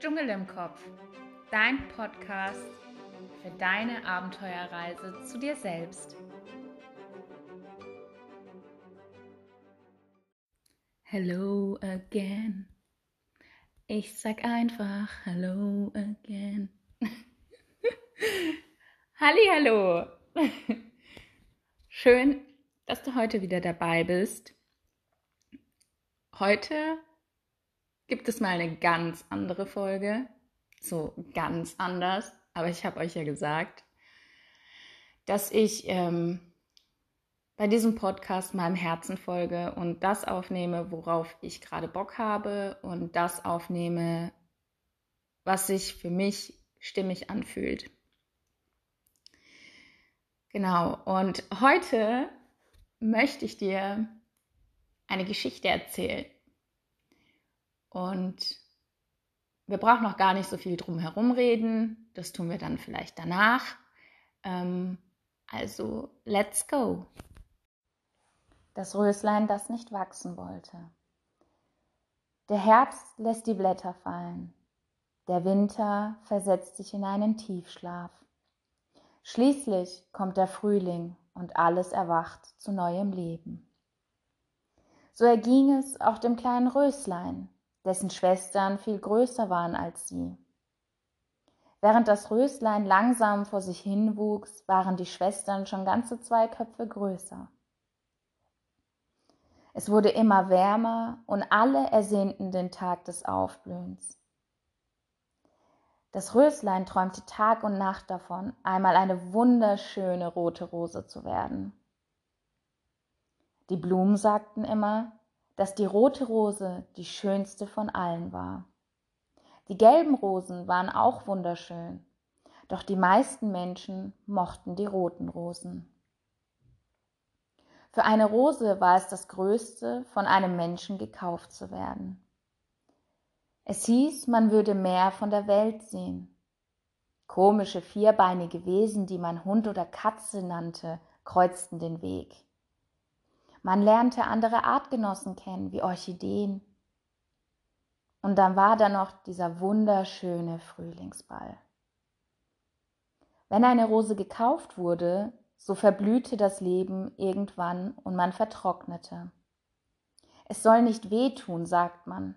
Dschungel im Kopf, dein Podcast für deine Abenteuerreise zu dir selbst. Hello again. Ich sag einfach Hello again. Halli, hallo. Schön, dass du heute wieder dabei bist. Heute gibt es mal eine ganz andere Folge. So ganz anders. Aber ich habe euch ja gesagt, dass ich ähm, bei diesem Podcast meinem Herzen folge und das aufnehme, worauf ich gerade Bock habe und das aufnehme, was sich für mich stimmig anfühlt. Genau, und heute möchte ich dir eine Geschichte erzählen. Und wir brauchen noch gar nicht so viel drum herum reden. Das tun wir dann vielleicht danach. Ähm, also, let's go. Das Röslein, das nicht wachsen wollte. Der Herbst lässt die Blätter fallen. Der Winter versetzt sich in einen Tiefschlaf. Schließlich kommt der Frühling und alles erwacht zu neuem Leben. So erging es auch dem kleinen Röslein, dessen Schwestern viel größer waren als sie. Während das Röslein langsam vor sich hinwuchs, waren die Schwestern schon ganze zwei Köpfe größer. Es wurde immer wärmer und alle ersehnten den Tag des Aufblühens. Das Röslein träumte Tag und Nacht davon, einmal eine wunderschöne rote Rose zu werden. Die Blumen sagten immer, dass die rote Rose die schönste von allen war. Die gelben Rosen waren auch wunderschön, doch die meisten Menschen mochten die roten Rosen. Für eine Rose war es das Größte, von einem Menschen gekauft zu werden. Es hieß, man würde mehr von der Welt sehen. Komische vierbeinige Wesen, die man Hund oder Katze nannte, kreuzten den Weg. Man lernte andere Artgenossen kennen, wie Orchideen. Und dann war da noch dieser wunderschöne Frühlingsball. Wenn eine Rose gekauft wurde, so verblühte das Leben irgendwann und man vertrocknete. Es soll nicht wehtun, sagt man.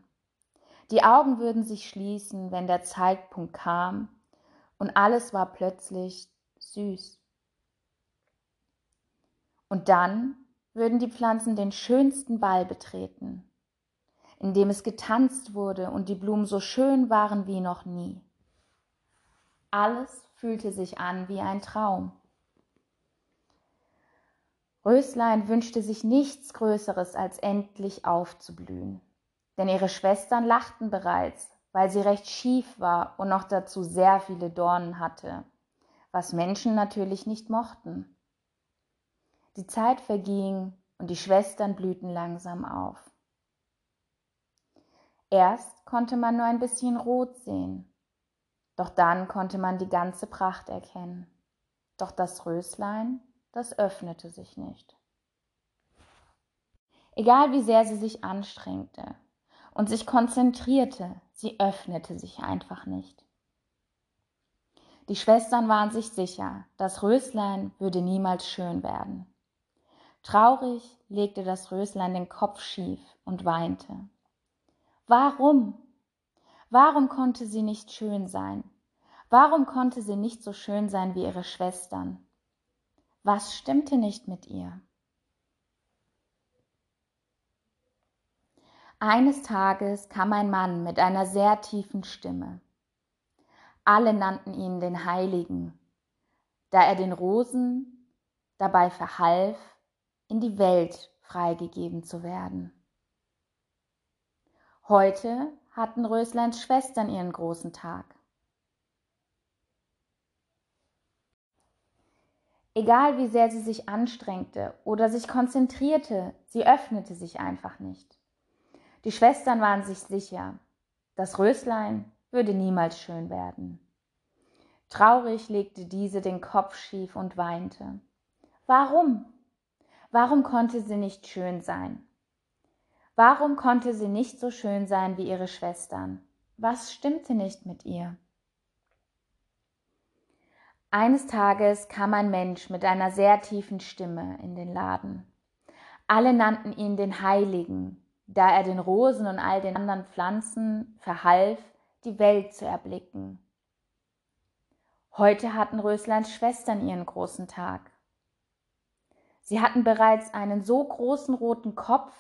Die Augen würden sich schließen, wenn der Zeitpunkt kam, und alles war plötzlich süß. Und dann würden die Pflanzen den schönsten Ball betreten, in dem es getanzt wurde und die Blumen so schön waren wie noch nie. Alles fühlte sich an wie ein Traum. Röslein wünschte sich nichts Größeres, als endlich aufzublühen. Denn ihre Schwestern lachten bereits, weil sie recht schief war und noch dazu sehr viele Dornen hatte, was Menschen natürlich nicht mochten. Die Zeit verging und die Schwestern blühten langsam auf. Erst konnte man nur ein bisschen rot sehen, doch dann konnte man die ganze Pracht erkennen. Doch das Röslein, das öffnete sich nicht. Egal wie sehr sie sich anstrengte und sich konzentrierte, sie öffnete sich einfach nicht. Die Schwestern waren sich sicher, das Röslein würde niemals schön werden. Traurig legte das Röslein den Kopf schief und weinte. Warum? Warum konnte sie nicht schön sein? Warum konnte sie nicht so schön sein wie ihre Schwestern? Was stimmte nicht mit ihr? Eines Tages kam ein Mann mit einer sehr tiefen Stimme. Alle nannten ihn den Heiligen, da er den Rosen dabei verhalf, in die Welt freigegeben zu werden. Heute hatten Rösleins Schwestern ihren großen Tag. Egal wie sehr sie sich anstrengte oder sich konzentrierte, sie öffnete sich einfach nicht. Die Schwestern waren sich sicher, das Röslein würde niemals schön werden. Traurig legte diese den Kopf schief und weinte. Warum? Warum konnte sie nicht schön sein? Warum konnte sie nicht so schön sein wie ihre Schwestern? Was stimmte nicht mit ihr? Eines Tages kam ein Mensch mit einer sehr tiefen Stimme in den Laden. Alle nannten ihn den Heiligen, da er den Rosen und all den anderen Pflanzen verhalf, die Welt zu erblicken. Heute hatten Rösleins Schwestern ihren großen Tag. Sie hatten bereits einen so großen roten Kopf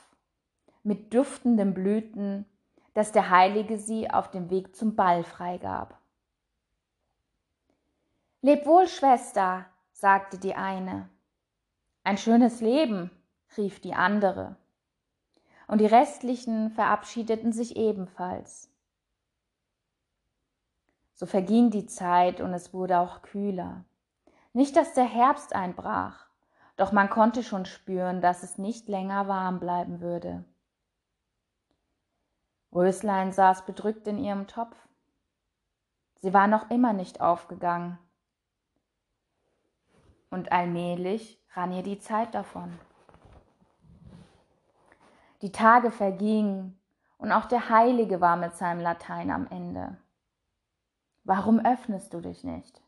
mit duftenden Blüten, dass der Heilige sie auf dem Weg zum Ball freigab. Leb wohl, Schwester, sagte die eine. Ein schönes Leben, rief die andere. Und die restlichen verabschiedeten sich ebenfalls. So verging die Zeit und es wurde auch kühler. Nicht, dass der Herbst einbrach, doch man konnte schon spüren, dass es nicht länger warm bleiben würde. Röslein saß bedrückt in ihrem Topf. Sie war noch immer nicht aufgegangen und allmählich rann ihr die Zeit davon. Die Tage vergingen und auch der Heilige war mit seinem Latein am Ende. Warum öffnest du dich nicht?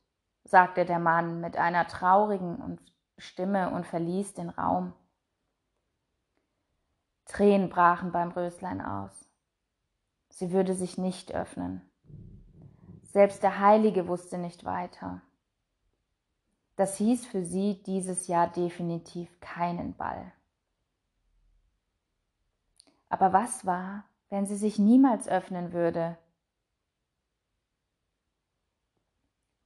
sagte der Mann mit einer traurigen Stimme und verließ den Raum. Tränen brachen beim Röslein aus. Sie würde sich nicht öffnen. Selbst der Heilige wusste nicht weiter. Das hieß für sie dieses Jahr definitiv keinen Ball. Aber was war, wenn sie sich niemals öffnen würde?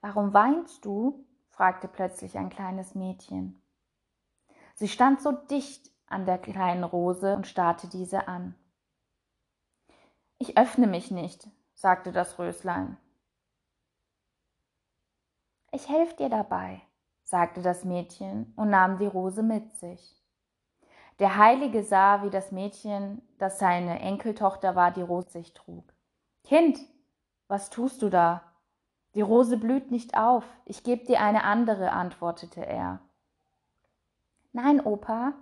Warum weinst du? fragte plötzlich ein kleines Mädchen. Sie stand so dicht an der kleinen Rose und starrte diese an. Ich öffne mich nicht, sagte das Röslein. Ich helfe dir dabei, sagte das Mädchen und nahm die Rose mit sich. Der Heilige sah, wie das Mädchen, das seine Enkeltochter war, die Rose sich trug. Kind, was tust du da? Die Rose blüht nicht auf, ich gebe dir eine andere, antwortete er. Nein, Opa,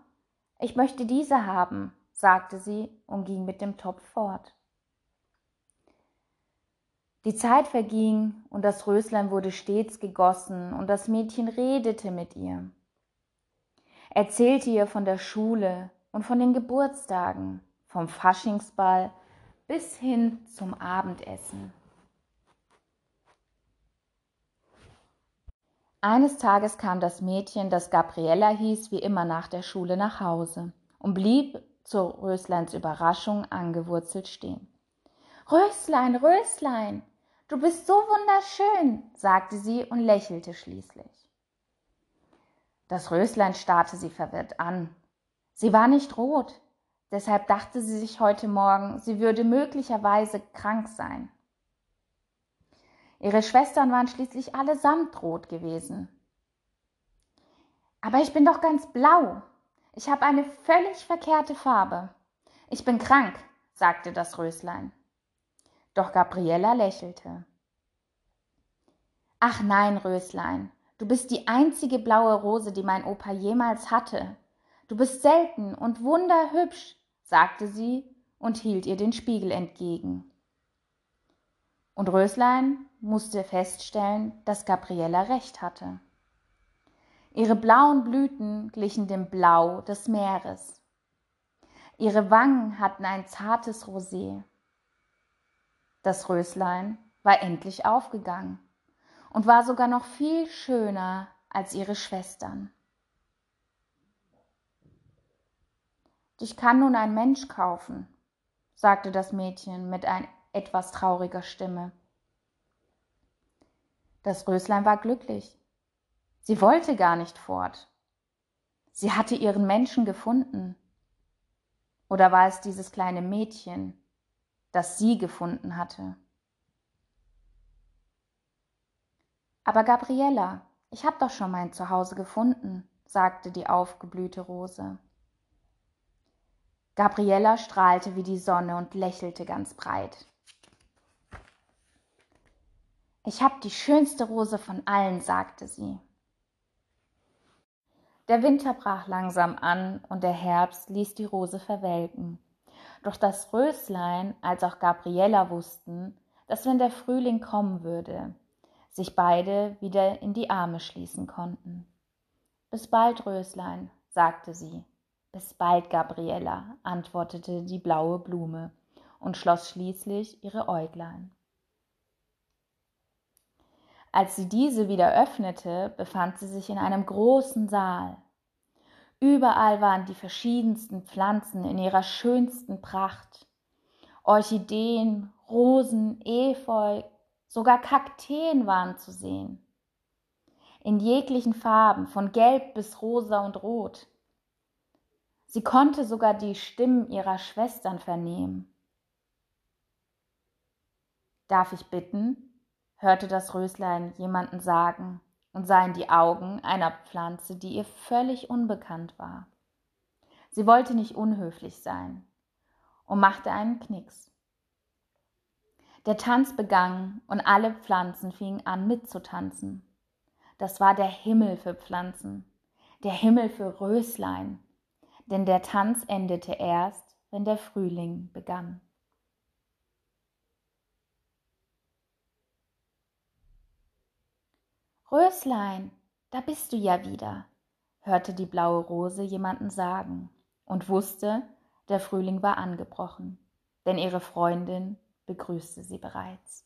ich möchte diese haben, sagte sie und ging mit dem Topf fort. Die Zeit verging und das Röslein wurde stets gegossen und das Mädchen redete mit ihr, erzählte ihr von der Schule und von den Geburtstagen, vom Faschingsball bis hin zum Abendessen. Eines Tages kam das Mädchen, das Gabriella hieß, wie immer nach der Schule nach Hause und blieb zu Rösleins Überraschung angewurzelt stehen. Röslein, Röslein, Du bist so wunderschön, sagte sie und lächelte schließlich. Das Röslein starrte sie verwirrt an. Sie war nicht rot, deshalb dachte sie sich heute Morgen, sie würde möglicherweise krank sein. Ihre Schwestern waren schließlich allesamt rot gewesen. Aber ich bin doch ganz blau. Ich habe eine völlig verkehrte Farbe. Ich bin krank, sagte das Röslein. Doch Gabriella lächelte. Ach nein, Röslein, du bist die einzige blaue Rose, die mein Opa jemals hatte. Du bist selten und wunderhübsch, sagte sie und hielt ihr den Spiegel entgegen. Und Röslein musste feststellen, dass Gabriella recht hatte. Ihre blauen Blüten glichen dem Blau des Meeres. Ihre Wangen hatten ein zartes Rosé. Das Röslein war endlich aufgegangen und war sogar noch viel schöner als ihre Schwestern. Dich kann nun ein Mensch kaufen, sagte das Mädchen mit ein etwas trauriger Stimme. Das Röslein war glücklich. Sie wollte gar nicht fort. Sie hatte ihren Menschen gefunden. Oder war es dieses kleine Mädchen, das sie gefunden hatte. Aber Gabriella, ich hab doch schon mein Zuhause gefunden, sagte die aufgeblühte Rose. Gabriella strahlte wie die Sonne und lächelte ganz breit. Ich hab die schönste Rose von allen, sagte sie. Der Winter brach langsam an und der Herbst ließ die Rose verwelken. Doch das Röslein als auch Gabriella wussten, dass wenn der Frühling kommen würde, sich beide wieder in die Arme schließen konnten. Bis bald, Röslein, sagte sie. Bis bald, Gabriella, antwortete die blaue Blume und schloss schließlich ihre Äuglein. Als sie diese wieder öffnete, befand sie sich in einem großen Saal. Überall waren die verschiedensten Pflanzen in ihrer schönsten Pracht. Orchideen, Rosen, Efeu, sogar Kakteen waren zu sehen. In jeglichen Farben, von gelb bis rosa und rot. Sie konnte sogar die Stimmen ihrer Schwestern vernehmen. Darf ich bitten? hörte das Röslein jemanden sagen und sah in die Augen einer Pflanze, die ihr völlig unbekannt war. Sie wollte nicht unhöflich sein und machte einen Knicks. Der Tanz begann und alle Pflanzen fingen an mitzutanzen. Das war der Himmel für Pflanzen, der Himmel für Röslein, denn der Tanz endete erst, wenn der Frühling begann. Röslein, da bist du ja wieder, hörte die blaue Rose jemanden sagen und wusste, der Frühling war angebrochen, denn ihre Freundin begrüßte sie bereits.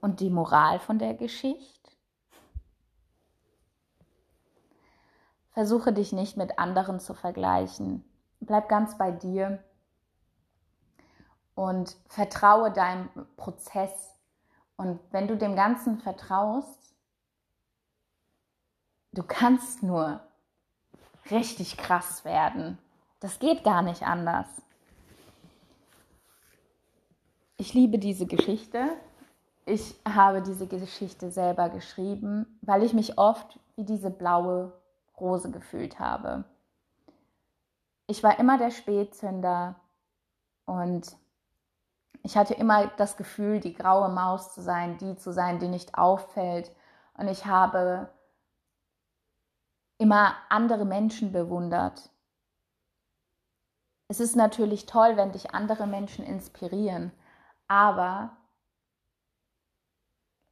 Und die Moral von der Geschichte? Versuche dich nicht mit anderen zu vergleichen. Bleib ganz bei dir und vertraue deinem Prozess und wenn du dem Ganzen vertraust, du kannst nur richtig krass werden. Das geht gar nicht anders. Ich liebe diese Geschichte. Ich habe diese Geschichte selber geschrieben, weil ich mich oft wie diese blaue Rose gefühlt habe. Ich war immer der Spätzünder und ich hatte immer das Gefühl, die graue Maus zu sein, die zu sein, die nicht auffällt. Und ich habe immer andere Menschen bewundert. Es ist natürlich toll, wenn dich andere Menschen inspirieren, aber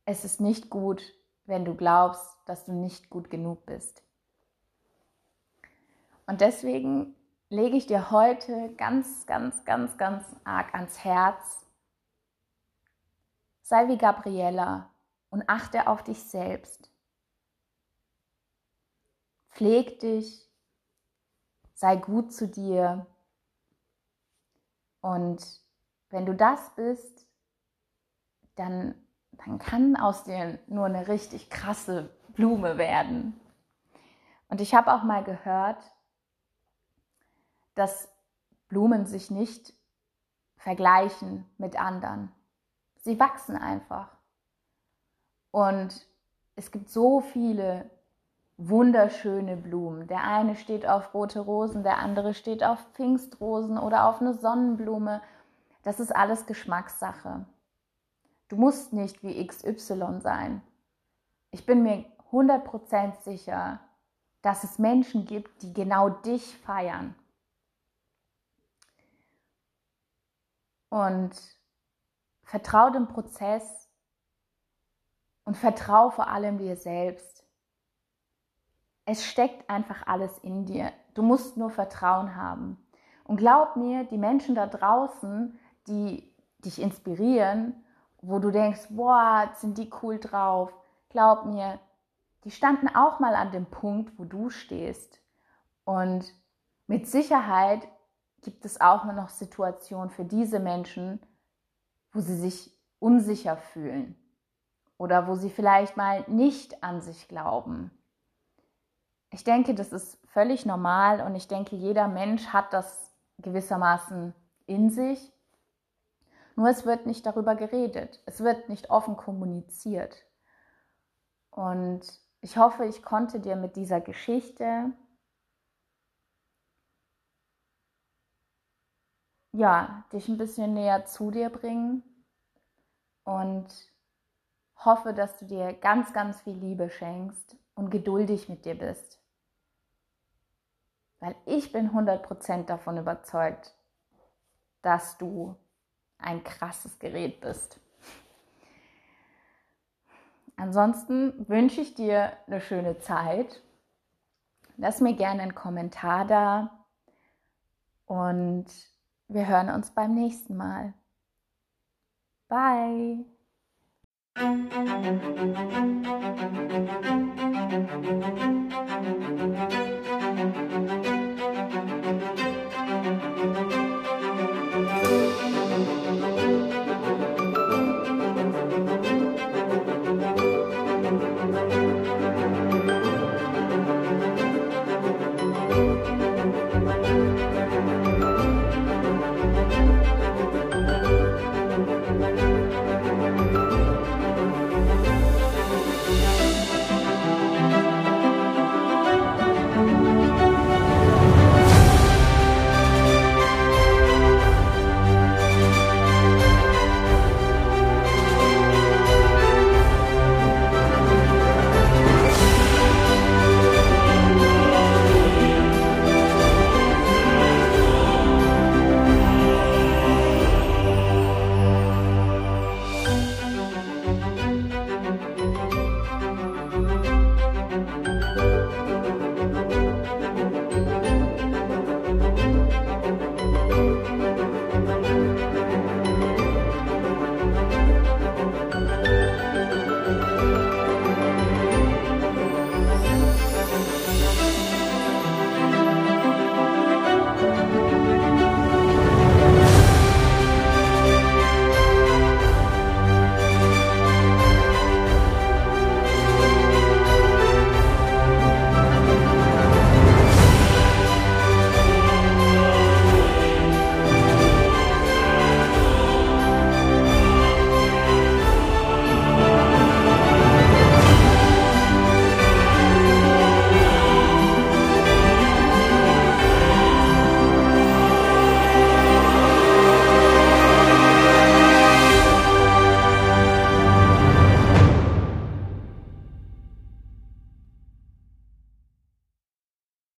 es ist nicht gut, wenn du glaubst, dass du nicht gut genug bist. Und deswegen lege ich dir heute ganz, ganz, ganz, ganz arg ans Herz. Sei wie Gabriella und achte auf dich selbst. Pfleg dich, sei gut zu dir. Und wenn du das bist, dann, dann kann aus dir nur eine richtig krasse Blume werden. Und ich habe auch mal gehört, dass Blumen sich nicht vergleichen mit anderen. Sie wachsen einfach. Und es gibt so viele wunderschöne Blumen. Der eine steht auf rote Rosen, der andere steht auf Pfingstrosen oder auf eine Sonnenblume. Das ist alles Geschmackssache. Du musst nicht wie XY sein. Ich bin mir 100% sicher, dass es Menschen gibt, die genau dich feiern. Und vertrau dem Prozess und vertrau vor allem dir selbst. Es steckt einfach alles in dir. Du musst nur Vertrauen haben. Und glaub mir, die Menschen da draußen, die dich inspirieren, wo du denkst, boah, sind die cool drauf, glaub mir, die standen auch mal an dem Punkt, wo du stehst. Und mit Sicherheit gibt es auch noch Situationen für diese Menschen, wo sie sich unsicher fühlen oder wo sie vielleicht mal nicht an sich glauben. Ich denke, das ist völlig normal und ich denke, jeder Mensch hat das gewissermaßen in sich. Nur es wird nicht darüber geredet, es wird nicht offen kommuniziert. Und ich hoffe, ich konnte dir mit dieser Geschichte ja, dich ein bisschen näher zu dir bringen und hoffe, dass du dir ganz, ganz viel Liebe schenkst und geduldig mit dir bist. Weil ich bin 100% davon überzeugt, dass du ein krasses Gerät bist. Ansonsten wünsche ich dir eine schöne Zeit. Lass mir gerne einen Kommentar da und wir hören uns beim nächsten Mal. Bye. Thank you.